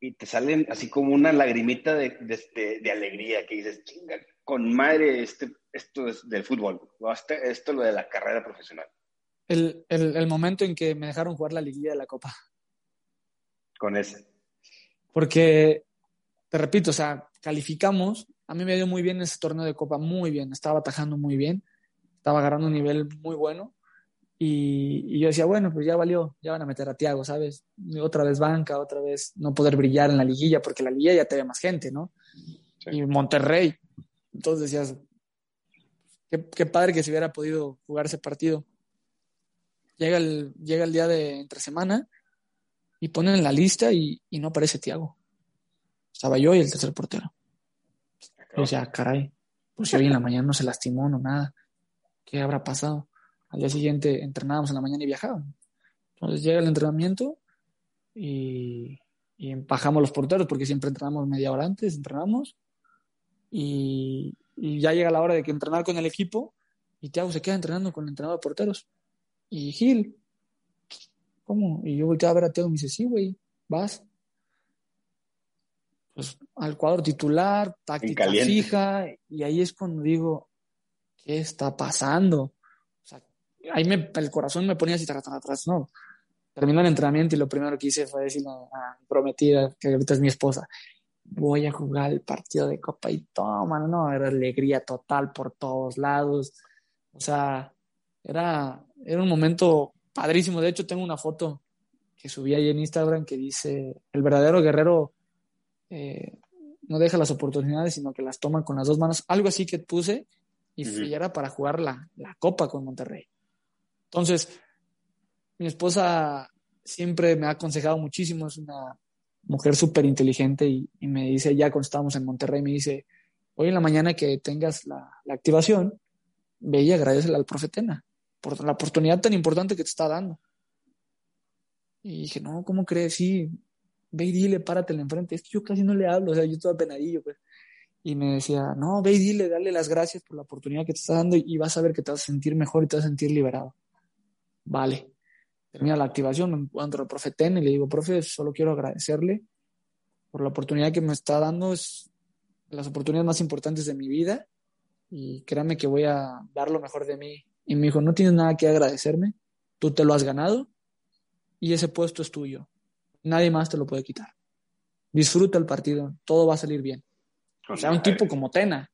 y te salen así como una lagrimita de, de, de alegría que dices, chinga, con madre este, esto es del fútbol, este, esto lo de la carrera profesional. El, el, el, momento en que me dejaron jugar la liguilla de la Copa. Con ese. Porque, te repito, o sea, calificamos, a mí me dio muy bien ese torneo de Copa, muy bien, estaba atajando muy bien, estaba agarrando un nivel muy bueno. Y, yo decía, bueno, pues ya valió, ya van a meter a Tiago, ¿sabes? Otra vez banca, otra vez no poder brillar en la liguilla, porque la liguilla ya te ve más gente, ¿no? Y Monterrey. Entonces decías, qué, padre que se hubiera podido jugar ese partido. Llega el, llega el día de entre semana y ponen en la lista y, no aparece Tiago. Estaba yo y el tercer portero. O sea, caray, pues si hoy en la mañana no se lastimó, no nada. ¿Qué habrá pasado? Al día siguiente entrenábamos en la mañana y viajábamos. Entonces llega el entrenamiento y, y bajamos los porteros porque siempre entrenamos media hora antes, entrenamos y, y, ya llega la hora de que entrenar con el equipo y Thiago se queda entrenando con el entrenador de porteros. Y Gil, ¿cómo? Y yo volteé a ver a Thiago y me dice, sí, güey, vas. Pues al cuadro titular, táctica fija, y ahí es cuando digo, ¿qué está pasando? ahí me, el corazón me ponía así atrás, atrás, no. Terminó el entrenamiento y lo primero que hice fue decirle a mi prometida, que ahorita es mi esposa, voy a jugar el partido de Copa y toma, no, era alegría total por todos lados. O sea, era, era un momento padrísimo. De hecho, tengo una foto que subí ahí en Instagram que dice, el verdadero guerrero eh, no deja las oportunidades, sino que las toma con las dos manos. Algo así que puse y, era para jugar la, la Copa con Monterrey. Entonces, mi esposa siempre me ha aconsejado muchísimo, es una mujer súper inteligente y, me dice, ya cuando estábamos en Monterrey, me dice, hoy en la mañana que tengas la, activación, ve y agradecele al profetena por la oportunidad tan importante que te está dando. Y dije, no, ¿cómo crees? Sí, ve y dile, páratele enfrente. Es que yo casi no le hablo, o sea, yo estoy apenadillo, pues. Y me decía, no, ve y dile, dale las gracias por la oportunidad que te está dando y vas a ver que te vas a sentir mejor y te vas a sentir liberado. Vale. Termina la activación, me encuentro al profe Ten y le digo, profe, solo quiero agradecerle por la oportunidad que me está dando. Es las oportunidades más importantes de mi vida y créame que voy a dar lo mejor de mí. Y me dijo, no tienes nada que agradecerme, tú te lo has ganado y ese puesto es tuyo. Nadie más te lo puede quitar. Disfruta el partido, todo va a salir bien. O sea, un tipo como Tena,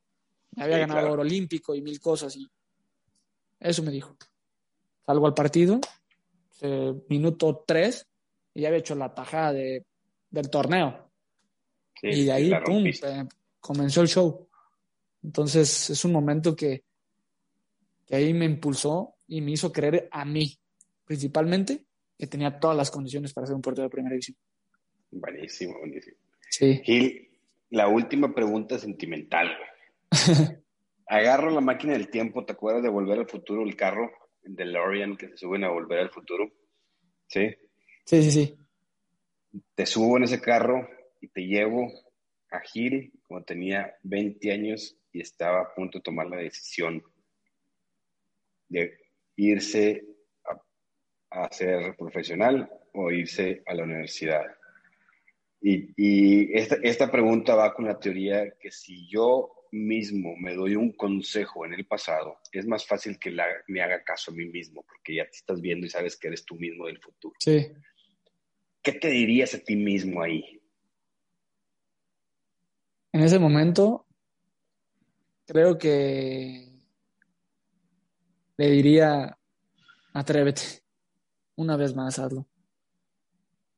había ganado oro olímpico y mil cosas y eso me dijo. Salgo al partido, minuto 3 y ya había hecho la tajada de, del torneo. y de ahí, pum, comenzó el show. Entonces es un momento que, que ahí me impulsó y me hizo creer a mí, principalmente, que tenía todas las condiciones para ser un portero de primera división. Buenísimo, buenísimo. Sí. Gil, la última pregunta sentimental. Agarro la máquina del tiempo, ¿te acuerdas de volver al futuro el carro? DeLorean que se suben a volver al futuro. ¿Sí? Sí, sí, sí. Te subo en ese carro y te llevo a Gil cuando tenía 20 años y estaba a punto de tomar la decisión de irse a, a ser profesional o irse a la universidad. Y, esta, esta, pregunta va con la teoría que si yo mismo me doy un consejo en el pasado, es más fácil que me haga caso a mí mismo, porque ya te estás viendo y sabes que eres tú mismo del futuro. Sí. ¿Qué te dirías a ti mismo ahí? En ese momento, creo que le diría, atrévete, una vez más hazlo.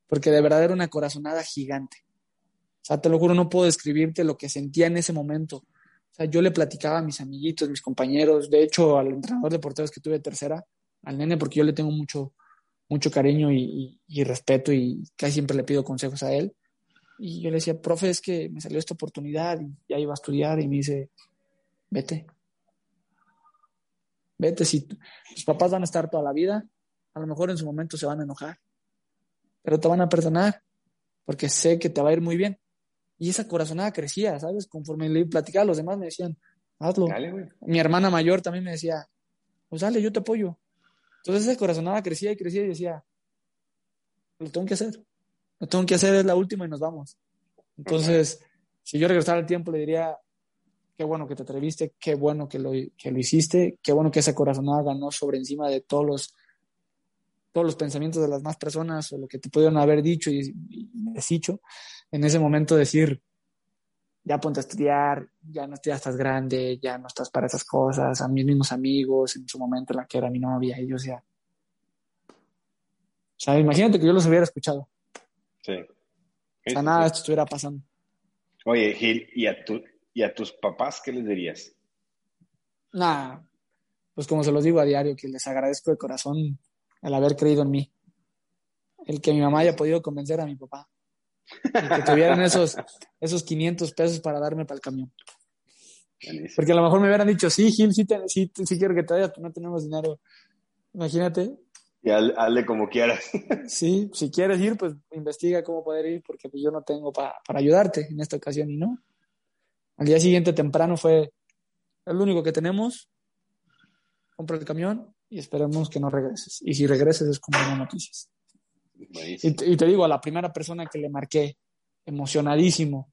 Porque de verdad era una corazonada gigante. O sea, te lo juro, no puedo describirte lo que sentía en ese momento. O sea, yo le platicaba a mis amiguitos, mis compañeros, de hecho al entrenador de porteros que tuve tercera, al nene, porque yo le tengo mucho, mucho cariño y, y respeto y casi siempre le pido consejos a él. Y yo le decía, profe, es que me salió esta oportunidad y ya iba a estudiar y me dice, vete, Vete, si tus papás van a estar toda la vida, a lo mejor en su momento se van a enojar, pero te van a perdonar, porque sé que te va a ir muy bien. Y esa corazonada crecía, ¿sabes? Conforme le platicaba, los demás me decían, hazlo. Mi hermana mayor también me decía, pues dale, yo te apoyo. Entonces esa corazonada crecía y crecía y decía, lo tengo que hacer. Lo tengo que hacer, es la última y nos vamos. Entonces, si yo regresara al tiempo, le diría, qué bueno que te atreviste, qué bueno que lo, que lo hiciste, qué bueno que esa corazonada ganó sobre encima de todos los, todos los pensamientos de las más personas o lo que te pudieron haber dicho y, desdicho. En ese momento decir, ya ponte a estudiar, ya no ya estás grande, ya no estás para esas cosas, a mis mismos amigos, en su momento la que era mi novia, y yo o sea, imagínate que yo los hubiera escuchado. Sí. O sea, nada de esto estuviera pasando. Oye, Gil, ¿y a, tu, ¿Y a tus papás qué les dirías? Nada, pues como se los digo a diario, que les agradezco de corazón el haber creído en mí. El que mi mamá haya podido convencer a mi papá. Y que tuvieran esos, esos 500 pesos para darme para el camión. Porque a lo mejor me hubieran dicho, sí, Gil, sí, sí, quiero que te vayas, pero no tenemos dinero. Imagínate. Y hazle como quieras. Sí, si quieres ir, pues investiga cómo poder ir, porque yo no tengo para ayudarte en esta ocasión y no. Al día siguiente temprano fue el único que tenemos. Compra el camión y esperemos que no regreses. Y si regreses es como buenas noticias. Y te, y te, digo, a la primera persona que le marqué emocionadísimo,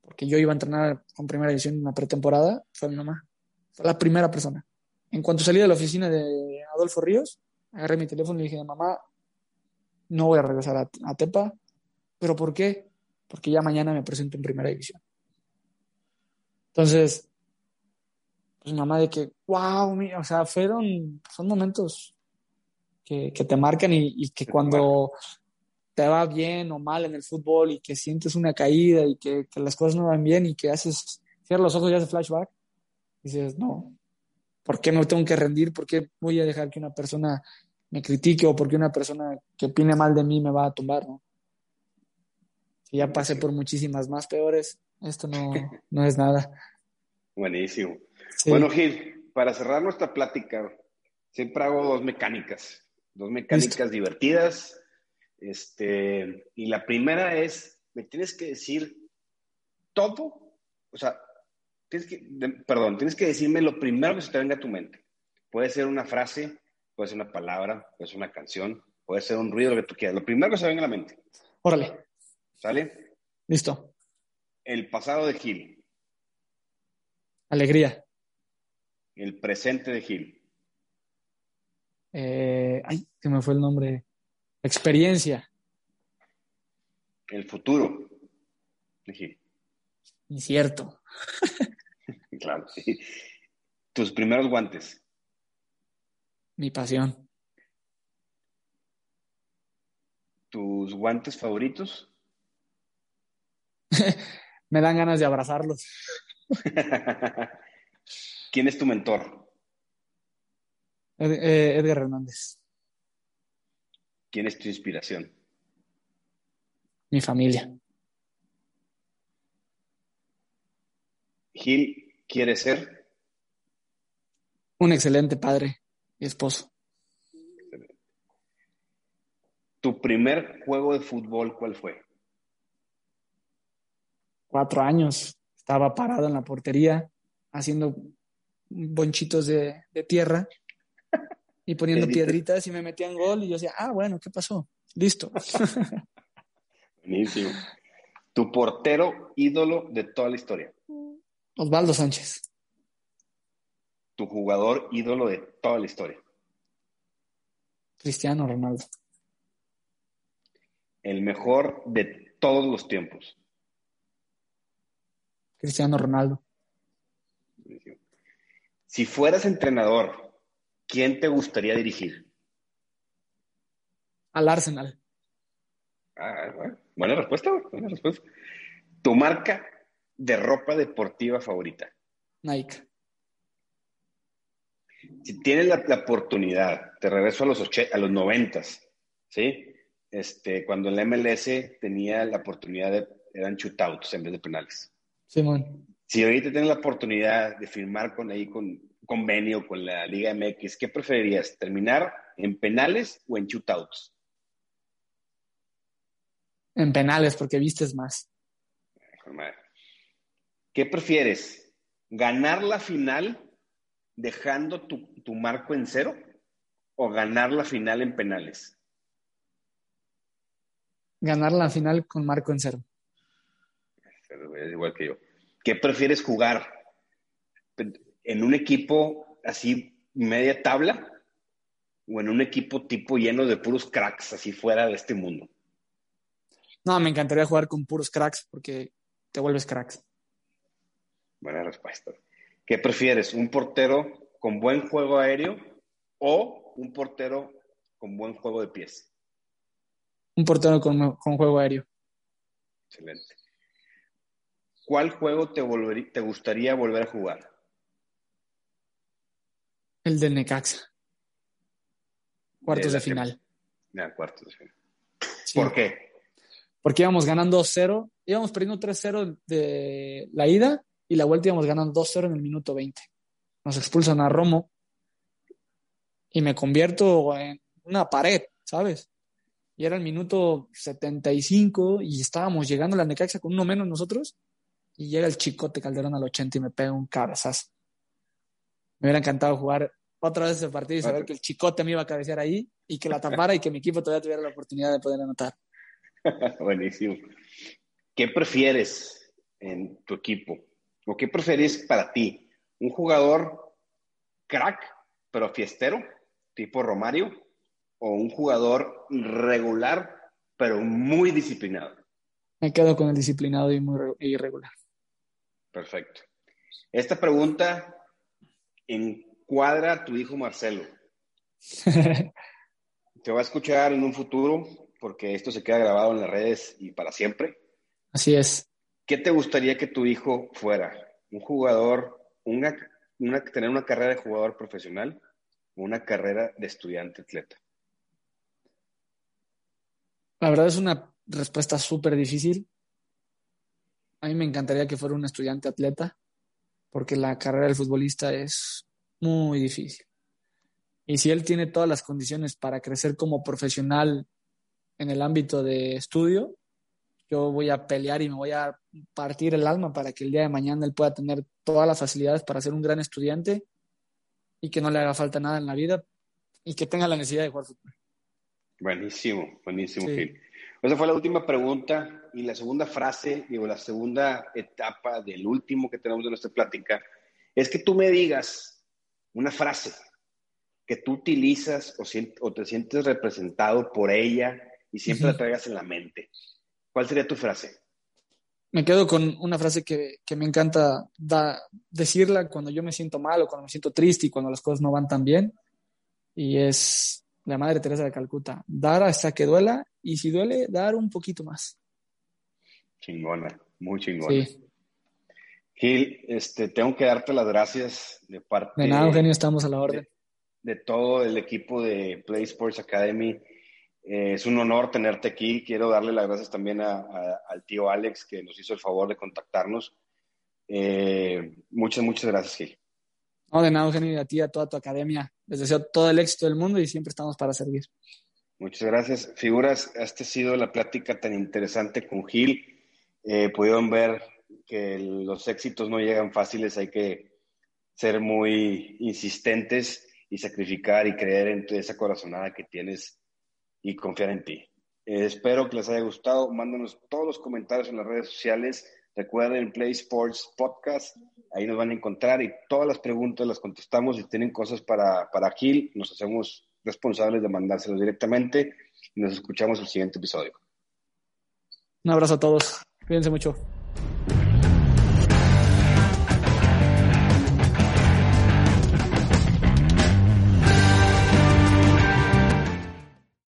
porque yo iba a entrenar con primera división en una pretemporada, fue mi mamá. Fue la primera persona. En cuanto salí de la oficina de Adolfo Ríos, agarré mi teléfono y dije, mamá, no voy a regresar a, a Tepa. ¿Pero por qué? Porque ya mañana me presento en primera división. Entonces, pues mamá de que, wow, o sea, fueron, son momentos que, te marcan y, que cuando te va bien o mal en el fútbol y que sientes una caída y que, las cosas no van bien y que haces, cierras los ojos y haces flashback, dices, no, ¿por qué me tengo que rendir? ¿Por qué voy a dejar que una persona me critique o porque una persona que opine mal de mí me va a tumbar, ¿no? Si ya pasé por muchísimas más peores, esto no, no es nada. Buenísimo. Bueno, Gil, para cerrar nuestra plática, siempre hago dos mecánicas, dos mecánicas divertidas. Este, y la primera es, me tienes que decir todo, o sea, tienes que, perdón, tienes que decirme lo primero que se te venga a tu mente. Puede ser una frase, puede ser una palabra, puede ser una canción, puede ser un ruido, lo que tú quieras. Lo primero que se venga a la mente. Órale. ¿Sale? Listo. El pasado de Gil. Alegría. El presente de Gil. Eh, ay, que me fue el nombre. Experiencia. El futuro de Gil. Incierto. claro, Tus primeros guantes. Mi pasión. ¿Tus guantes favoritos? me dan ganas de abrazarlos. ¿Quién es tu mentor? Eh, Edgar Hernández. ¿Quién es tu inspiración? Mi familia. Gil quiere ser un excelente padre y esposo. ¿Tu primer juego de fútbol cuál fue? cuatro años. Estaba parado en la portería haciendo bonchitos de, tierra y poniendo piedritas y me metían gol y yo decía, ah, bueno, ¿qué pasó? Listo. Buenísimo. Tu portero ídolo de toda la historia. Osvaldo Sánchez. Tu jugador ídolo de toda la historia. Cristiano Ronaldo. El mejor de todos los tiempos. Cristiano Ronaldo. Si fueras entrenador, ¿quién te gustaría dirigir? Al Arsenal. Ah, buena respuesta, buena respuesta. Tu marca de ropa deportiva favorita. Nike. Si tienes la, oportunidad, te regreso a los, a los 90, ¿sí? Este, cuando en la MLS tenía la oportunidad de, eran shootouts en vez de penales. Simón. Si ahorita tienes la oportunidad de firmar con ahí con convenio con la Liga MX, ¿qué preferirías? ¿Terminar en penales o en shootouts? En penales, porque vistes más. ¿Qué prefieres? ¿Ganar la final dejando tu, tu marco en cero o ganar la final en penales? Ganar la final con marco en cero. Es igual que yo. ¿Qué prefieres jugar? ¿En un equipo así media tabla o en un equipo tipo lleno de puros cracks así fuera de este mundo? No, me encantaría jugar con puros cracks porque te vuelves cracks. Buena respuesta. ¿Qué prefieres? ¿Un portero con buen juego aéreo o un portero con buen juego de pies? Un portero con, juego aéreo. Excelente. ¿Cuál juego te, te gustaría volver a jugar? El del Necaxa. Cuartos de, final. Ya, cuartos de final. ¿Por qué? Porque íbamos ganando 2-0, íbamos perdiendo 3-0 de la ida y la vuelta íbamos ganando 2-0 en el minuto 20. Nos expulsan a Romo y me convierto en una pared, ¿sabes? Y era el minuto 75 y estábamos llegando a la Necaxa con uno menos nosotros y llega el chicote Calderón al 80 y me pega un cabezazo. Me hubiera encantado jugar otra vez ese partido y saber que el chicote me iba a cabecear ahí y que la tapara y que mi equipo todavía tuviera la oportunidad de poder anotar. Buenísimo. ¿Qué prefieres en tu equipo? ¿O qué prefieres para ti? ¿Un jugador crack, pero fiestero, tipo Romario? ¿O un jugador regular, pero muy disciplinado? Me quedo con el disciplinado y muy irregular. Perfecto. Esta pregunta encuadra a tu hijo Marcelo. Te va a escuchar en un futuro porque esto se queda grabado en las redes y para siempre. Así es. ¿Qué te gustaría que tu hijo fuera? ¿Un jugador, una, una, tener una carrera de jugador profesional o una carrera de estudiante atleta? La verdad es una respuesta súper difícil. A mí me encantaría que fuera un estudiante atleta, porque la carrera del futbolista es muy difícil. Y si él tiene todas las condiciones para crecer como profesional en el ámbito de estudio, yo voy a pelear y me voy a partir el alma para que el día de mañana él pueda tener todas las facilidades para ser un gran estudiante y que no le haga falta nada en la vida y que tenga la necesidad de jugar fútbol. Buenísimo, buenísimo, Gil. Esa fue la última pregunta y la segunda frase, digo, la segunda etapa del último que tenemos de nuestra plática, es que tú me digas una frase que tú utilizas o, te sientes representado por ella y siempre la traigas en la mente. ¿Cuál sería tu frase? Me quedo con una frase que, me encanta decirla cuando yo me siento mal o cuando me siento triste y cuando las cosas no van tan bien. Y es la Madre Teresa de Calcuta. Dar hasta que duela y si duele, dar un poquito más. Chingona, muy chingona. Sí. Gil, este, tengo que darte las gracias de parte... De nada, Eugenio, estamos a la orden. De, todo el equipo de Play Sports Academy. Eh, es un honor tenerte aquí. Quiero darle las gracias también al tío Alex que nos hizo el favor de contactarnos. Eh, muchas, muchas gracias, Gil. No, de nada, Eugenio, y a ti, a toda tu academia. Les deseo todo el éxito del mundo y siempre estamos para servir. Muchas gracias. Figuras, esta ha sido la plática tan interesante con Gil. Eh, pudieron ver que los éxitos no llegan fáciles, hay que ser muy insistentes y sacrificar y creer en esa corazonada que tienes y confiar en ti. Eh, espero que les haya gustado. Mándanos todos los comentarios en las redes sociales. Recuerden Play Sports Podcast, ahí nos van a encontrar y todas las preguntas las contestamos. Si tienen cosas para, para Gil, nos hacemos responsables de mandárselos directamente. Nos escuchamos el siguiente episodio. Un abrazo a todos. Cuídense mucho.